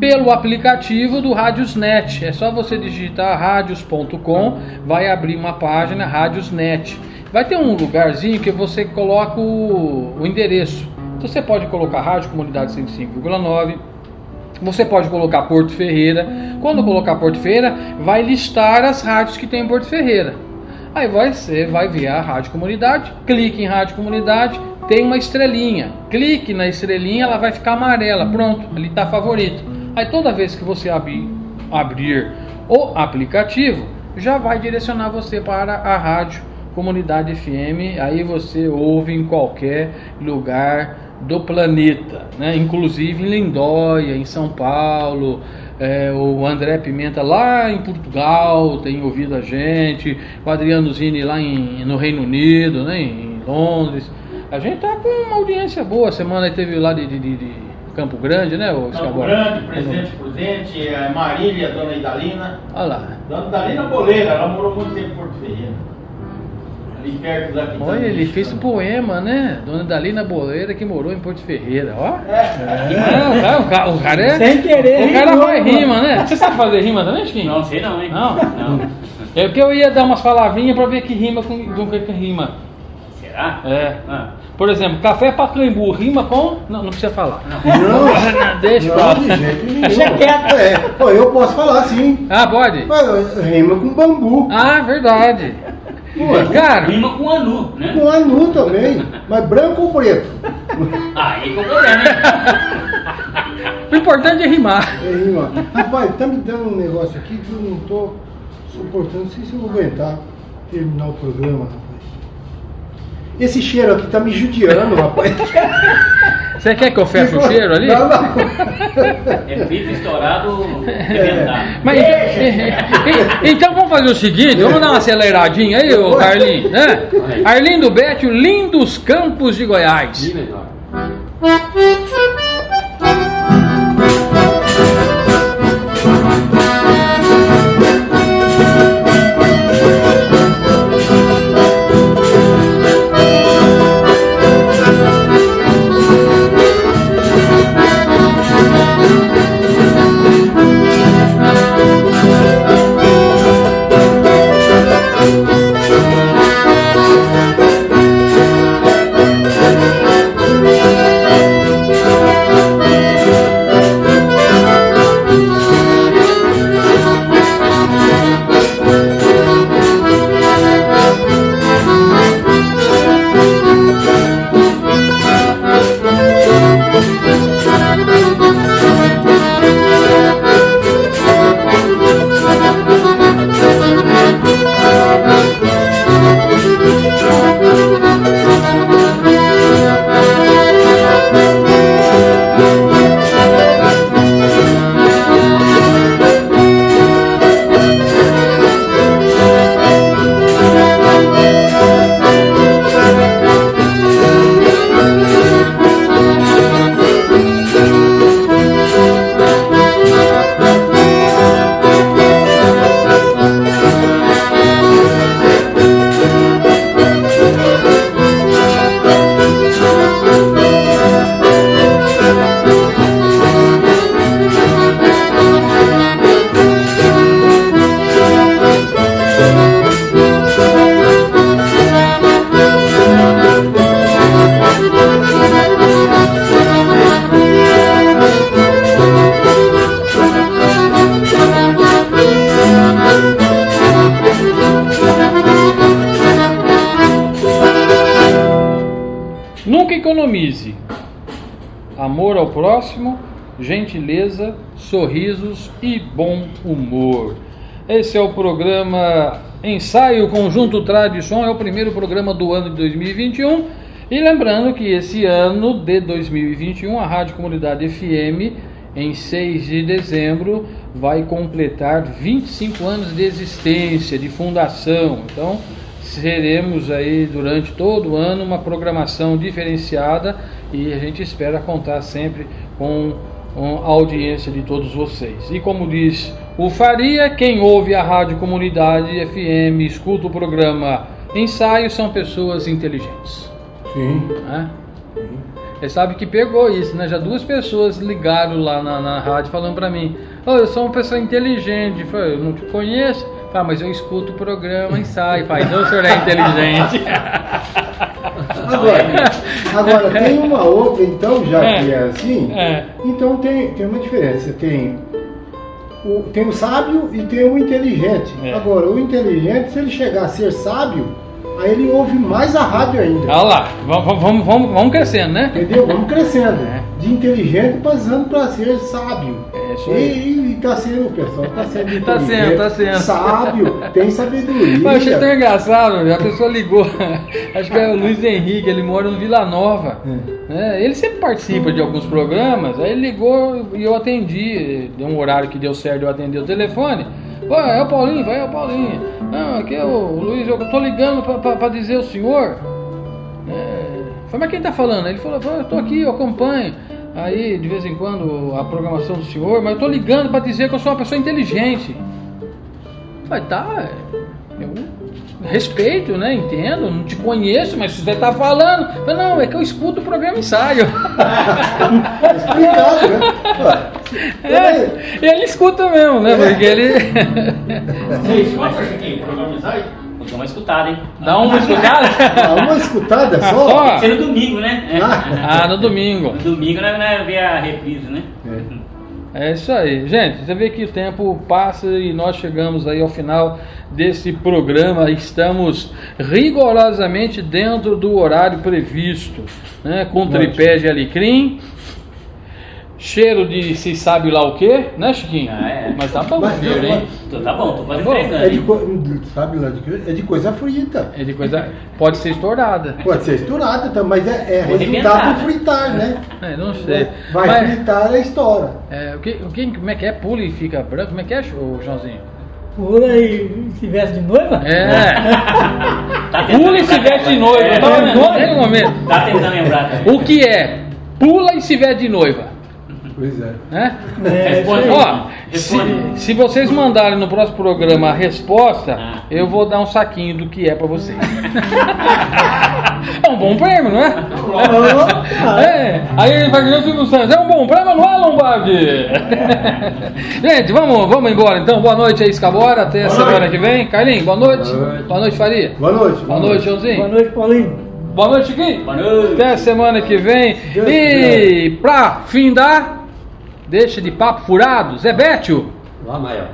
pelo aplicativo do Radiosnet. É só você digitar radios.com, vai abrir uma página Radiosnet. Vai ter um lugarzinho que você coloca o, o endereço. Então você pode colocar Rádio Comunidade 105,9. Você pode colocar Porto Ferreira. Quando colocar Porto Ferreira, vai listar as rádios que tem em Porto Ferreira. Aí você vai ver a Rádio Comunidade, clique em Rádio Comunidade, tem uma estrelinha. Clique na estrelinha, ela vai ficar amarela. Pronto, ali está favorito. Aí toda vez que você abrir, abrir o aplicativo, já vai direcionar você para a Rádio Comunidade FM. Aí você ouve em qualquer lugar do planeta, né? inclusive em Lindóia, em São Paulo, é, o André Pimenta lá em Portugal tem ouvido a gente, o Adriano Zini lá em, no Reino Unido, né? em Londres. A gente tá com uma audiência boa. Semana teve lá de, de- de- Campo Grande, né? O Campo Escabora? Grande, Presidente Prudente, a Marília, Dona Idalina. Olha lá. Dona Idalina Boleira, ela morou muito tempo em Porto Ferreira. Ali perto da Quintana Olha, ele fez um poema, né? Dona Dalina Boleira que morou em Porto Ferreira, ó. É, Não, tá, o, ca- o cara é. Sem querer, O cara rimou, faz mano. rima, né? Você sabe fazer rima também, Chiquinho? Não sei não, hein? Não? Não. É porque eu ia dar umas palavrinhas pra ver que rima com, com que, que rima. Será? É. Ah. Por exemplo, café Pacaembu rima com. Não, não precisa falar. Não, Deixa pra não, de jeito nenhum. Deixa quieto. É, pô, eu posso falar sim. Ah, pode? Mas rima com bambu. Ah, verdade. Pô, Cara, Rima com anu, né? com anu também. Mas branco ou preto? Aí que é o problema, né? o importante é rimar. É rima. Rapaz, tá me dando um negócio aqui que eu não tô suportando. Não sei se eu vou aguentar terminar o programa, rapaz. Esse cheiro aqui tá me judiando, rapaz. Você quer que eu feche o cheiro ali? Não, não. É vidro estourado, arrebentado. Mas, então vamos fazer o seguinte, vamos dar uma aceleradinha aí, ô Carlinhos, né? Arlindo Betio, lindos campos de Goiás. De melhor. Sorrisos e bom humor. Esse é o programa Ensaio Conjunto Tradição, é o primeiro programa do ano de 2021. E lembrando que esse ano de 2021, a Rádio Comunidade FM, em 6 de dezembro, vai completar 25 anos de existência, de fundação. Então, seremos aí durante todo o ano uma programação diferenciada e a gente espera contar sempre com, a audiência de todos vocês. E como diz o Faria, quem ouve a Rádio Comunidade FM, escuta o programa Ensaio, são pessoas inteligentes. Sim. Né? Você sabe que pegou isso, né? Já duas pessoas ligaram lá na, na rádio falando pra mim: "Ô, eu sou uma pessoa inteligente. Eu falei, eu não te conheço. Ah, mas eu escuto o programa ensaio. Pai, então o senhor é inteligente. Agora, agora tem uma outra, então, já É. que é assim, É. então tem, tem uma diferença. Tem o, tem o sábio e tem o inteligente. É. Agora, o inteligente, se ele chegar a ser sábio, aí ele ouve mais a rádio ainda. Olha lá, vamos, vamos, vamos, vamos crescendo, né? Entendeu? Vamos crescendo. É. De inteligente passando para ser sábio. É isso aí. E, e tá sendo, pessoal, tá sendo Tá sendo, tá sendo. Sábio, tem sabedoria. Mas achei tão engraçado, a pessoa ligou, acho que é o Luiz Henrique, ele mora no Vila Nova. né? Ele sempre participa de alguns programas, aí ele ligou e eu atendi, deu um horário que deu certo, eu atendi o telefone. Vai, é o Paulinho, vai, é o Paulinho. Não, aqui é o Luiz, eu tô ligando pra, pra, pra dizer o senhor. é, Falei, mas quem tá falando? Ele falou, eu tô aqui, eu acompanho. Aí, de vez em quando, a programação do senhor, mas eu tô ligando para dizer que eu sou uma pessoa inteligente. Falei, tá, eu respeito, né? Entendo, não te conheço, mas se você tá falando. Falei, não, é que eu escuto o programa ensaio. Explicado, né? É, ele escuta mesmo, né? Porque ele. Você escuta, Chiquinho, o programa ensaio? Vou dar uma escutada, hein? Dá uma escutada? Ah, uma escutada só? Só? Tem que ser no domingo, né? É. Ah, no domingo. No domingo nós nós vê a reprise, né? É isso aí. Gente, você vê que o tempo passa e nós chegamos aí ao final desse programa. Estamos rigorosamente dentro do horário previsto, né? Com tripé de alecrim, cheiro de se sabe lá o que, né, Chiquinho? Ah, é. Mas tá bom, Mas- cheiro, hein? Então tá bom, tô quase Tá bom. entregando. É de, co- sabe lá de que? É de coisa frita. É de coisa. Pode ser estourada. Pode ser estourada também, mas é, é resultado do fritar, né? É, não sei. Vai Mas, fritar, é estoura. é, o que, o que, como é que é? Pula e fica branco? Como é que é, Joãozinho? Pula e se veste de noiva? É. Tá Pula e se veste de noiva. É, lembrando naquele momento. Tá tentando lembrar também. O que é? Pula e se veste de noiva. Pois é. Né? É, Responde. Ó, se, Responde. se vocês mandarem no próximo programa a resposta, Ah. eu vou dar um saquinho do que é pra vocês. é um bom prêmio, não é? É, aí ele vai ganhar o Silvio Santos. É um bom prêmio, não é, Lombardi? Gente, vamos, vamos embora então. Boa noite aí, Escabora. Até a semana que vem. Carlinhos, boa noite. Boa noite. Boa noite, Faria. Boa noite. Boa noite, Joãozinho. Boa noite, Paulinho. Boa noite, Chiquinho. Boa noite. Até a semana que vem. Deus E pra findar, Deixa de papo furado, Zé Bétio. Lá, maior.